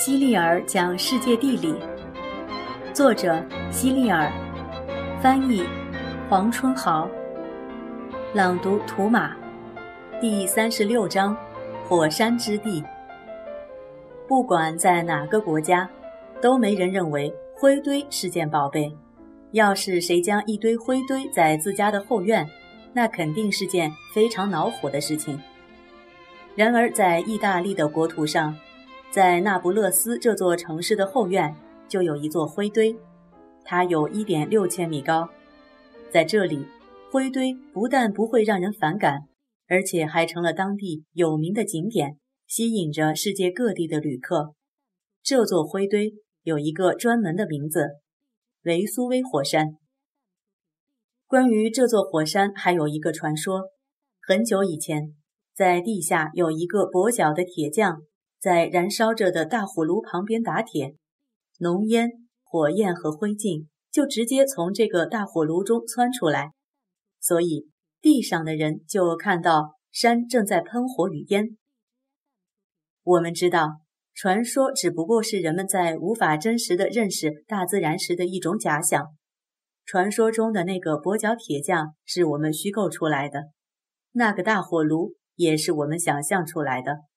希利尔讲世界地理，作者希利尔，翻译黄春豪，朗读图马，第三十六章：火山之地。不管在哪个国家，都没人认为灰堆是件宝贝。要是谁将一堆灰堆在自家的后院，那肯定是件非常恼火的事情。然而，在意大利的国土上，在那不勒斯这座城市的后院，就有一座灰堆，它有一点六千米高。在这里，灰堆不但不会让人反感，而且还成了当地有名的景点，吸引着世界各地的旅客。这座灰堆有一个专门的名字——维苏威火山。关于这座火山，还有一个传说：很久以前，在地下有一个跛脚的铁匠。在燃烧着的大火炉旁边打铁，浓烟、火焰和灰烬就直接从这个大火炉中窜出来，所以地上的人就看到山正在喷火与烟。我们知道，传说只不过是人们在无法真实的认识大自然时的一种假想。传说中的那个跛脚铁匠是我们虚构出来的，那个大火炉也是我们想象出来的。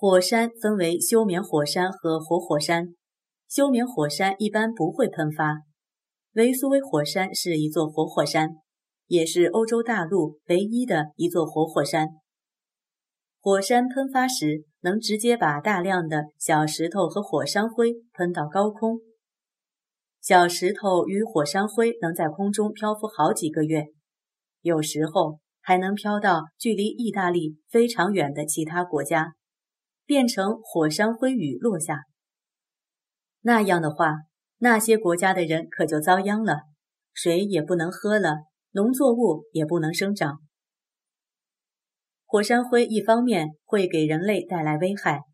火山分为休眠火山和活火山。休眠火山一般不会喷发。维苏威火山是一座活火山，也是欧洲大陆唯一的一座活火山。火山喷发时，能直接把大量的小石头和火山灰喷到高空。小石头与火山灰能在空中漂浮好几个月，有时候还能飘到距离意大利非常远的其他国家。变成火山灰雨落下，那样的话，那些国家的人可就遭殃了，水也不能喝了，农作物也不能生长。火山灰一方面会给人类带来危害，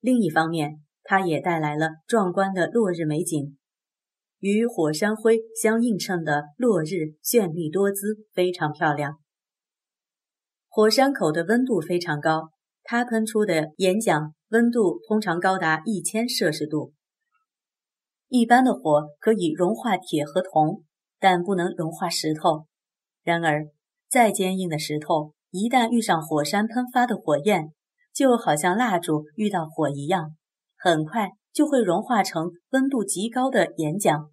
另一方面，它也带来了壮观的落日美景，与火山灰相映衬的落日绚丽多姿，非常漂亮。火山口的温度非常高。它喷出的岩浆温度通常高达一千摄氏度。一般的火可以融化铁和铜，但不能融化石头。然而，再坚硬的石头一旦遇上火山喷发的火焰，就好像蜡烛遇到火一样，很快就会融化成温度极高的岩浆。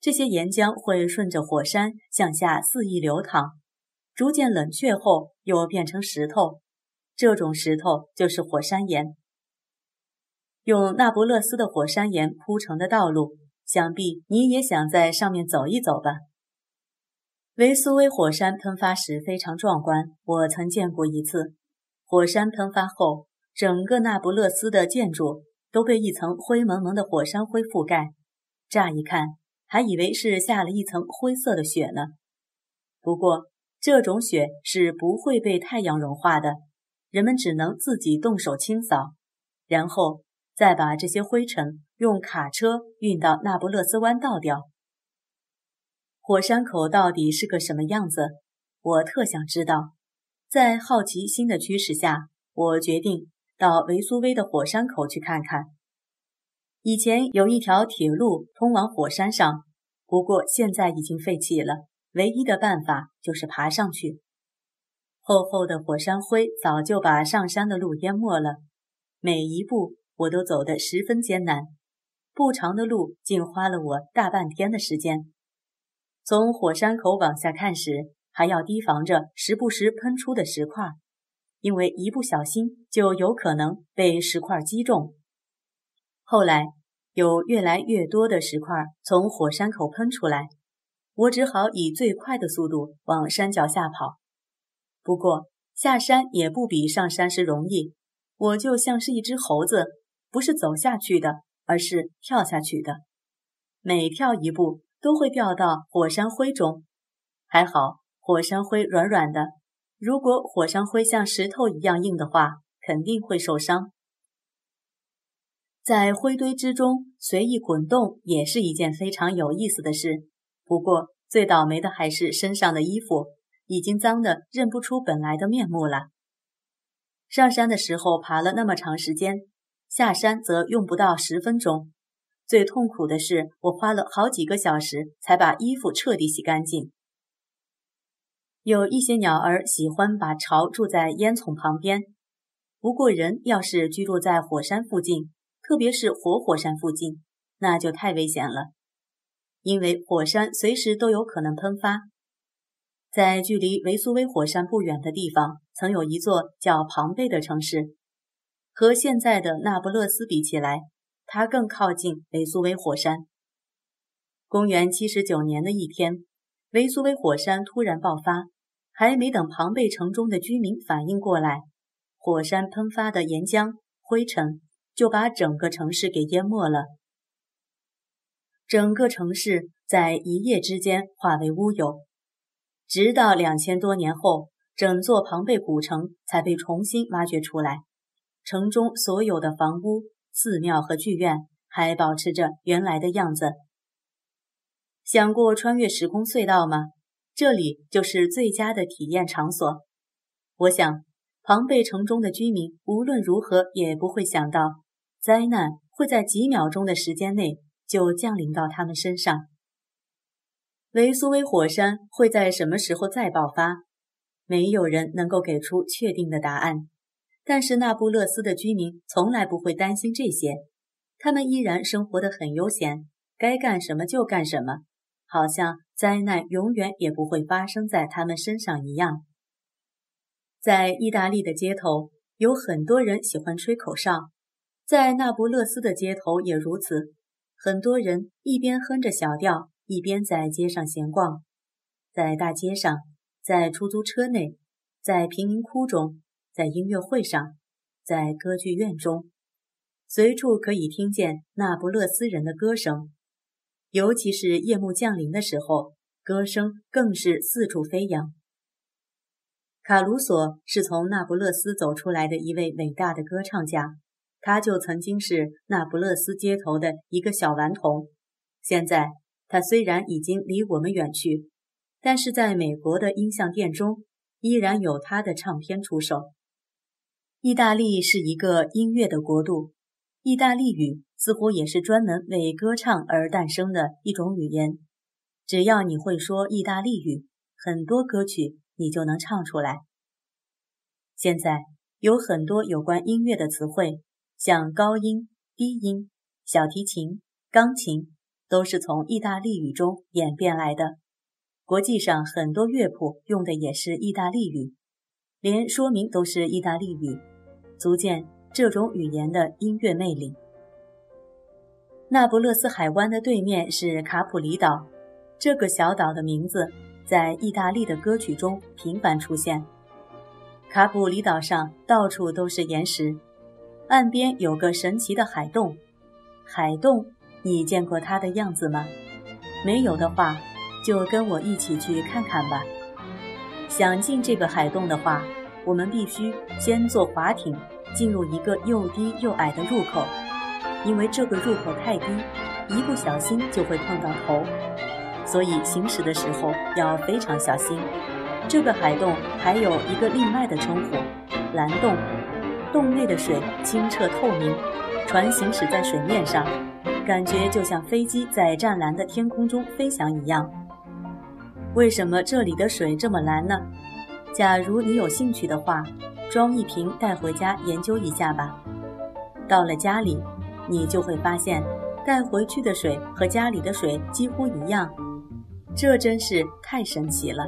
这些岩浆会顺着火山向下肆意流淌，逐渐冷却后又变成石头。这种石头就是火山岩。用那不勒斯的火山岩铺成的道路，想必你也想在上面走一走吧。维苏威火山喷发时非常壮观，我曾见过一次。火山喷发后，整个那不勒斯的建筑都被一层灰蒙蒙的火山灰覆盖，乍一看还以为是下了一层灰色的雪呢。不过，这种雪是不会被太阳融化的。人们只能自己动手清扫，然后再把这些灰尘用卡车运到那不勒斯湾倒掉。火山口到底是个什么样子？我特想知道。在好奇心的驱使下，我决定到维苏威的火山口去看看。以前有一条铁路通往火山上，不过现在已经废弃了。唯一的办法就是爬上去。厚厚的火山灰早就把上山的路淹没了，每一步我都走得十分艰难。不长的路竟花了我大半天的时间。从火山口往下看时，还要提防着时不时喷出的石块，因为一不小心就有可能被石块击中。后来有越来越多的石块从火山口喷出来，我只好以最快的速度往山脚下跑。不过下山也不比上山时容易，我就像是一只猴子，不是走下去的，而是跳下去的。每跳一步都会掉到火山灰中，还好火山灰软软的，如果火山灰像石头一样硬的话，肯定会受伤。在灰堆之中随意滚动也是一件非常有意思的事。不过最倒霉的还是身上的衣服。已经脏得认不出本来的面目了。上山的时候爬了那么长时间，下山则用不到十分钟。最痛苦的是，我花了好几个小时才把衣服彻底洗干净。有一些鸟儿喜欢把巢住在烟囱旁边，不过人要是居住在火山附近，特别是活火山附近，那就太危险了，因为火山随时都有可能喷发。在距离维苏威火山不远的地方，曾有一座叫庞贝的城市，和现在的那不勒斯比起来。它更靠近维苏威火山。公元七十九年的一天，维苏威火山突然爆发，还没等庞贝城中的居民反应过来，火山喷发的岩浆、灰尘就把整个城市给淹没了。整个城市在一夜之间化为乌有，直到两千多年后，整座庞贝古城才被重新挖掘出来，城中所有的房屋。寺庙和剧院还保持着原来的样子。想过穿越时空隧道吗？这里就是最佳的体验场所。我想，庞贝城中的居民无论如何也不会想到，灾难会在几秒钟的时间内就降临到他们身上。维苏威火山会在什么时候再爆发？没有人能够给出确定的答案。但是那不勒斯的居民从来不会担心这些，他们依然生活得很悠闲，该干什么就干什么，好像灾难永远也不会发生在他们身上一样。在意大利的街头，有很多人喜欢吹口哨，在那不勒斯的街头也如此，很多人一边哼着小调，一边在街上闲逛，在大街上，在出租车内，在贫民窟中。在音乐会上，在歌剧院中，随处可以听见那不勒斯人的歌声，尤其是夜幕降临的时候，歌声更是四处飞扬。卡鲁索是从那不勒斯走出来的一位伟大的歌唱家，他就曾经是那不勒斯街头的一个小顽童。现在他虽然已经离我们远去，但是在美国的音像店中，依然有他的唱片出售。意大利是一个音乐的国度，意大利语似乎也是专门为歌唱而诞生的一种语言。只要你会说意大利语，很多歌曲你就能唱出来。现在有很多有关音乐的词汇，像高音、低音、小提琴、钢琴，都是从意大利语中演变来的。国际上很多乐谱用的也是意大利语，连说明都是意大利语。足见这种语言的音乐魅力。那不勒斯海湾的对面是卡普里岛，这个小岛的名字在意大利的歌曲中频繁出现。卡普里岛上到处都是岩石，岸边有个神奇的海洞。海洞，你见过它的样子吗？没有的话，就跟我一起去看看吧。想进这个海洞的话。我们必须先坐滑艇进入一个又低又矮的入口，因为这个入口太低，一不小心就会碰到头，所以行驶的时候要非常小心。这个海洞还有一个另外的称呼——蓝洞，洞内的水清澈透明，船行驶在水面上，感觉就像飞机在湛蓝的天空中飞翔一样。为什么这里的水这么蓝呢？假如你有兴趣的话，装一瓶带回家研究一下吧。到了家里，你就会发现带回去的水和家里的水几乎一样，这真是太神奇了。